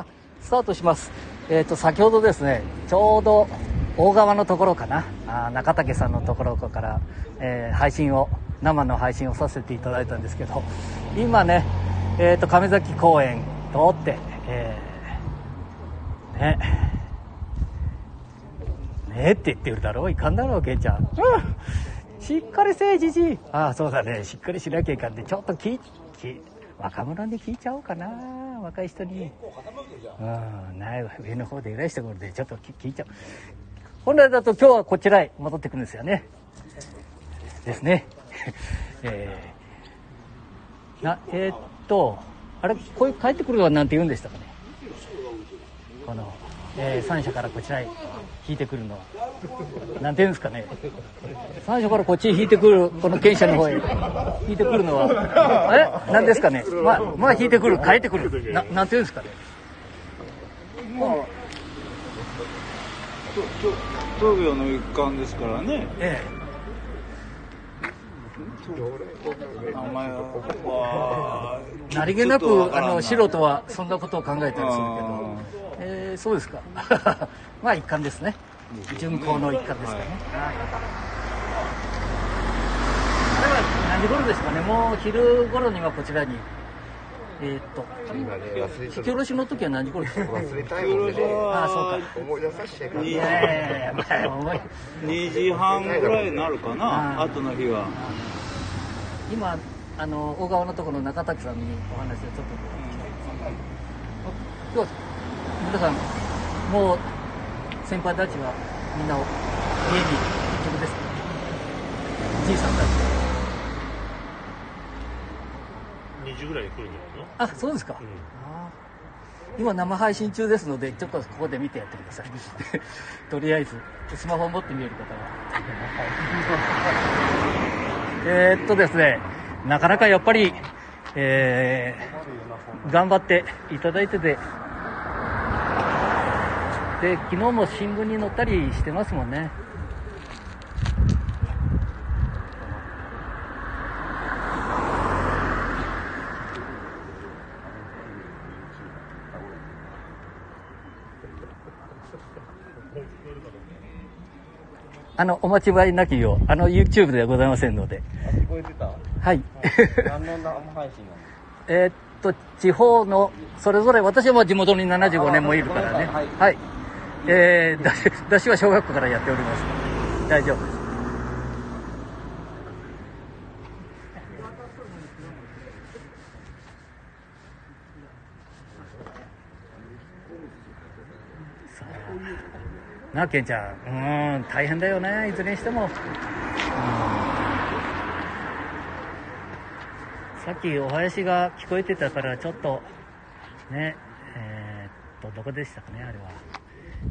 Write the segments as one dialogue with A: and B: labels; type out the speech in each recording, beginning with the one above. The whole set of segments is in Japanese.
A: あスタートします。えっ、と先ほどですねちょうど大川のところかな。あ中竹さんのところから、えー配信を生の配信をさせていただいたんですけど今ねえっ、と亀崎公園通ってえーねねって言ってるだろういかんだろうケンちゃん。うん。しっかりせえじじい。ああそうだね。しっかりしなきゃいかんでちょっと聞い聞若者に聞いちゃおうかな若い人に。うんない上の方で偉い人がおるでちょっと聞いちゃう。本来だと今日はこちらへ戻ってくるんですよね。ですね。えー、なえーっとあれこういう帰ってくるのはなんて言うんでしたかね。この、えー三社からこちらへ引いてくるのは。なんて言うんですかね。三社からこっち引いてくるこの県車の方へ。引いてくるのは。え？なんですかね。まあまあ引いてくる。帰ってくる。ななんて言うんですかね。
B: まあ、と東洋の一環ですからね。
A: え
B: 名前は。
A: え何気なくあの素人はそんなことを考えたりするけどえーそうですかまあ一環ですね巡行の一環ですかね、はい。あれは何時頃ですかね。もう昼頃にはこちらに。えーっと。
C: 今ね忘れちゃ
A: 引き下ろしの時は何時頃ですか
C: 忘れたいもんでね。
A: ああそうか。
C: 思い出させてか
A: いやいやいやまあ思い
B: 2時半ぐらいになるか
A: あ
B: な、
A: ー。
B: 後の日は。
A: 今あの小川のところの中滝さんにお話をちょっと今日皆さんもう先輩たちはみんな家に行くです。かじいさんたち。
D: 2時ぐらいに来るんじゃないの？
A: あそうですか、
D: ん。
A: あー。今生配信中ですのでちょっとここで見てやってください。とりあえずスマホを持って見える方は。えーっとですねなかなかやっぱり、えー頑張っていただいててで昨日も新聞に載ったりしてますもんね。あのお間違いなきよう。あの YouTube ではございませんので。
C: 聞こえてた？
A: はい。
C: 何の生配信なの？
A: えーっと地方のそれぞれ私はもう地元に75年もいるからね。
C: あはい。
A: はい、えー、だしは小学校からやっております。大丈夫です。なあケンちゃん。うん大変だよね。いずれにしても、うん。さっきお囃子が聞こえてたからちょっとねえーっとどこでしたかねあれは、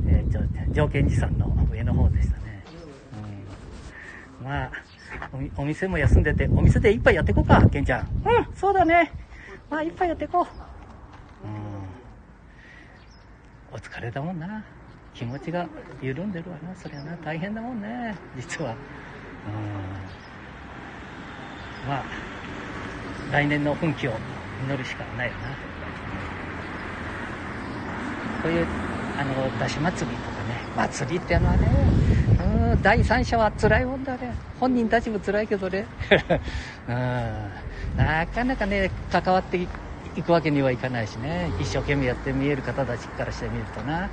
A: えー、条件寺さんの上の方でしたね、うん、まあおお店も休んでてお店で一杯やっていこうかケンちゃん。うんそうだね。まあ一杯やっていこう。うん。お疲れだもんな。気持ちが緩んでるわな。そりゃな。大変だもんね。実は。うん。まあ来年の奮起を祈るしかないよな。こういうあの出し祭りとかね祭りっていうのはねうん第三者は辛いもんだね。本人たちも辛いけどね。うん。なかなかね関わっていくわけにはいかないしね。一生懸命やって見える方たちからしてみるとな。うん。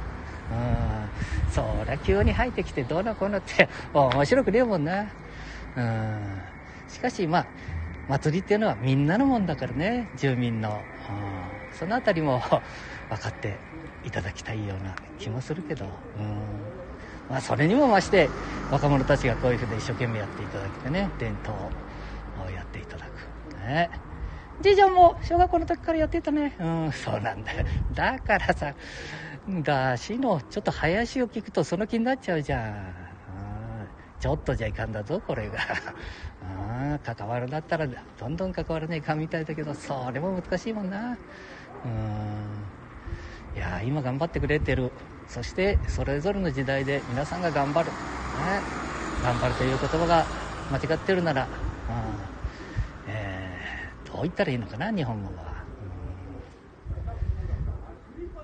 A: そりゃ急に入ってきてどうのこうのって面白くねえもんな。うん。しかしまあ祭りっていうのはみんなのもんだからね。住民の、うん。そのあたりも分かっていただきたいような気もするけど、うん。まあ、それにも増して若者たちがこういうふうで一生懸命やっていただけてね伝統をやっていただく。ね。じいちゃんも小学校の時からやってたね。うんそうなんだ。よだからさだしのちょっと林を聞くとその気になっちゃうじゃん。ん。ちょっとじゃいかんだぞこれが。うん。関わるんだったらどんどん関わらないかんみたいだけどそれも難しいもんな。うん。いや今頑張ってくれてる。そしてそれぞれの時代で皆さんが頑張る、ね、頑張るという言葉が間違ってるなら、うん。えーどう言ったらいいのかな日本語は、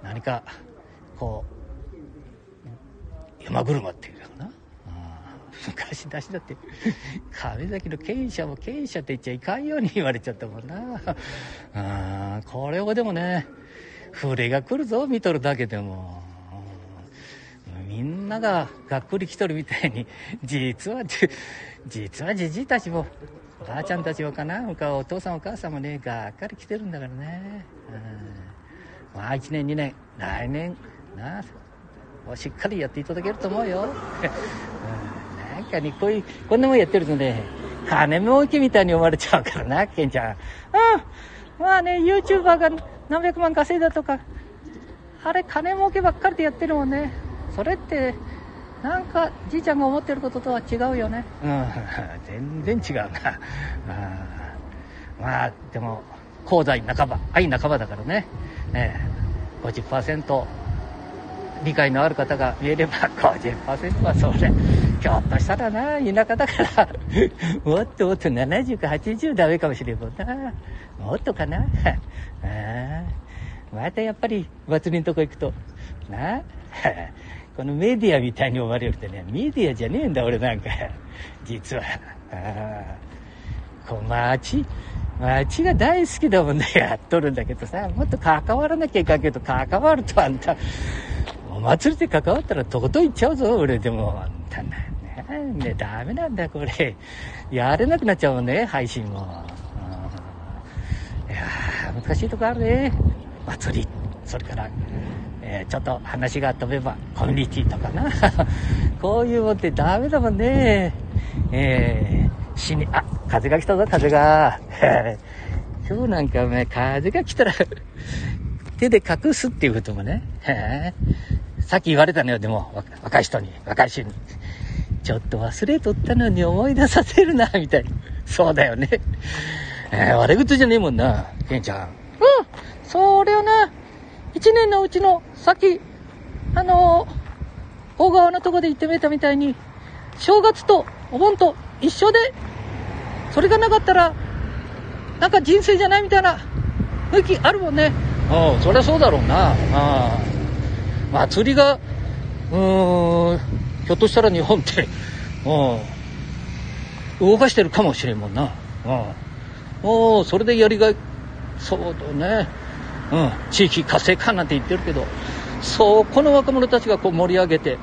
A: うん。何かこう山車っていうかな、うん。昔出しだって亀崎の経営者も経営者って言っちゃいかんように言われちゃったもんな、うん、これをでもね船が来るぞ見とるだけでも。みんなががっくり来とるみたいに実はじ実はじじいたちもおばあちゃんたちもかなお父さんお母さんもねがっかり来てるんだからね、うん、まあ1年2年来年なもうしっかりやっていただけると思うよ、うん、なんかにこういうこんなもんやってるとね金儲けみたいに思われちゃうからなケンちゃん。うん。まあね YouTuber が何百万稼いだとかあれ金儲けばっかりでやってるもんね。それってなんかじいちゃんが思ってることとは違うよね。うん。全然違うな。うん。まあでも功罪半ば愛半ばだからね。ね。50%理解のある方が見えれば50%はそれひょっとしたらな田舎だから。もっともっと70か80ダメかもしれんもんな。もっとかな。あまたやっぱり祭りのとこ行くと。な このメディアみたいに思われるってねメディアじゃねえんだ俺なんか。実は。あこう街街が大好きだもんね。やっとるんだけどさ。もっと関わらなきゃいかんけど関わるとあんたお祭りで関わったらとことん行っちゃうぞ俺でも。あんたねねダメなんだこれ。やれなくなっちゃうもんね配信も。いや難しいとこあるね。祭り。それからえー、ちょっと話が飛べばコミュニティとかな。こういうもんってダメだもんね。えー、死にあ風が来たぞ風が。今日なんかお前風が来たら 手で隠すっていうこともね。さっき言われたのよでも若い人に若い人に。ちょっと忘れとったのに思い出させるなみたいなそうだよね、えー、悪口じゃねえもんなケンちゃんうんそれをな一年のうちの先、あのー、大川のとこで行ってみたみたいに、正月とお盆と一緒で、それがなかったら、なんか人生じゃないみたいな雰囲気あるもんね。うん、そりゃそうだろうな。あ祭りが、うーん、ひょっとしたら日本って、うん、動かしてるかもしれんもんな。うん。おおそれでやりがい、そうだね。うん、地域活性化なんて言ってるけど、そこの若者たちがこう盛り上げて、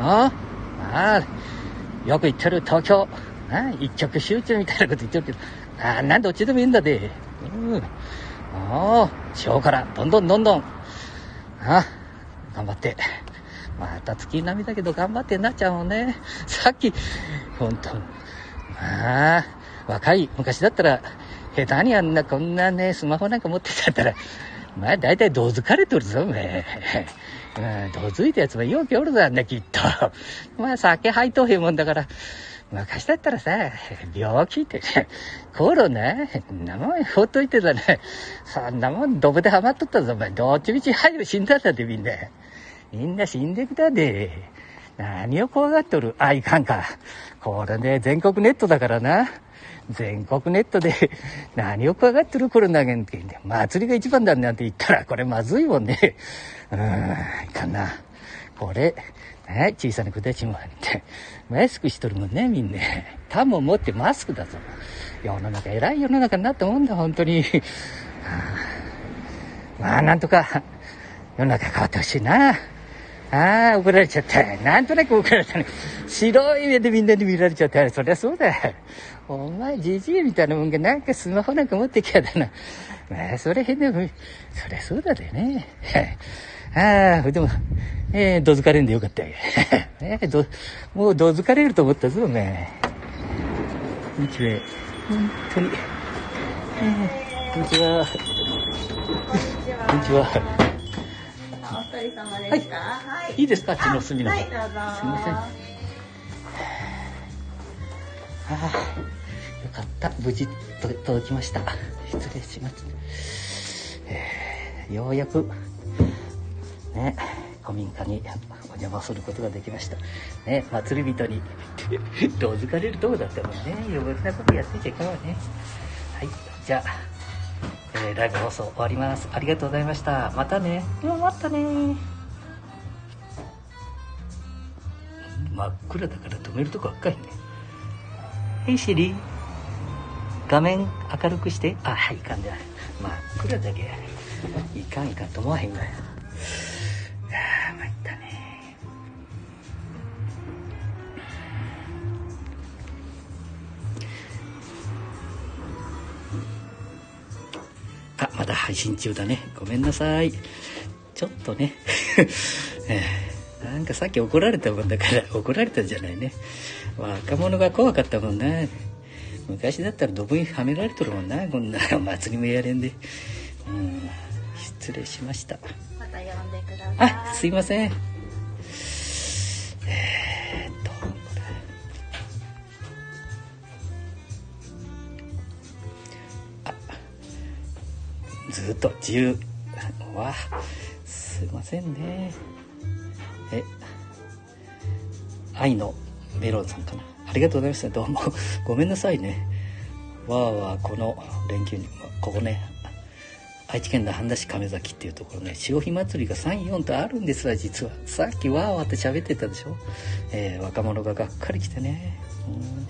A: ああ、ああよく言ってる東京、あ一極集中みたいなこと言ってるけど、ああなんどっちでもいいんだで。うん。ああ、地方からどんどんどんどん、ああ頑張って。また月並みだけど頑張ってなっちゃうもんね。さっき、ほんと、まあ、若い昔だったら、下手にあんなこんなね、スマホなんか持ってたったら、まあ大体どづかれとるぞ、お前。うん、どづいたやつはようけおるぞ、あんなきっと。まあ酒吐いとへんもんだから。昔だったらさ、病気って、コロナ？なもんほっといてたら、そんなもんドブでハマっとったぞ、お前。どっちみち入る死んだんだってみんな。みんな死んでくだで。何を怖がっとるあ、いかんか。これね、全国ネットだからな。全国ネットで 何を怖がってるコロナなんて言うんで、祭りが一番だなんて言ったら、これまずいもんね。うーん、いかんな。これ、ね、小さな子たちもあって、マスクしとるもんね、みんな。タンも持ってマスクだぞ。世の中、偉い世の中になったもんだ、本当に。まあ、なんとか、世の中変わってほしいな。ああ、怒られちゃった。なんとなく怒られたね。白い目でみんなに見られちゃった。そりゃそうだ。お前、じじいみたいなもんがなんかスマホなんか持ってきゃだな。まあ、それ変でも、そりゃそうだでね。ああ、でも、えー、どづかれんでよかったよ。えー、ど、もうどづかれると思ったぞ、お前。日米、本当に。えー、こんにちは。こんにちは。
E: はい。
A: いいですか、あっちの隅の方。
E: はい、どうぞ。
A: すみません。ああ、よかった。無事と届きました。失礼します。えーようやく、ね、古民家にお邪魔することができました。ね、祭り人に、どうづかれるとこだったもんね。余分なことやってちゃいかんわね。はい、じゃあ、えでライブ放送終わります。ありがとうございました。またね。うんまたね。真っ暗だから止めるとこ赤いねはいシリ画面明るくして。あはいいかんじゃ真っ暗だけ。いかんいかん。と思わへんがやい。やー参ったね。配信中だね。ごめんなさい。ちょっとね。えーなんかさっき怒られたもんだから怒られたんじゃないね。若者が怖かったもんな。昔だったらドブにはめられとるもんな。こんな祭りもやれんで。うん失礼しました。
E: また呼んでください。
A: あすいませんずっと10わすいませんね。え愛のメロンさんかな。ありがとうございました。どうも。ごめんなさいね。わーわーこの連休にここね愛知県の半田市亀崎っていうところね潮干祭りが34とあるんですわ実は。さっきわーわーって喋ってたでしょ、えー若者ががっかり来てね。うん。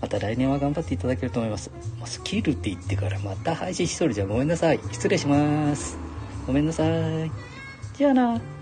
A: また来年は頑張っていただけると思います。スキルって言ってからまた配信しとる。じゃんごめんなさい。失礼します。ごめんなさい。じゃあな。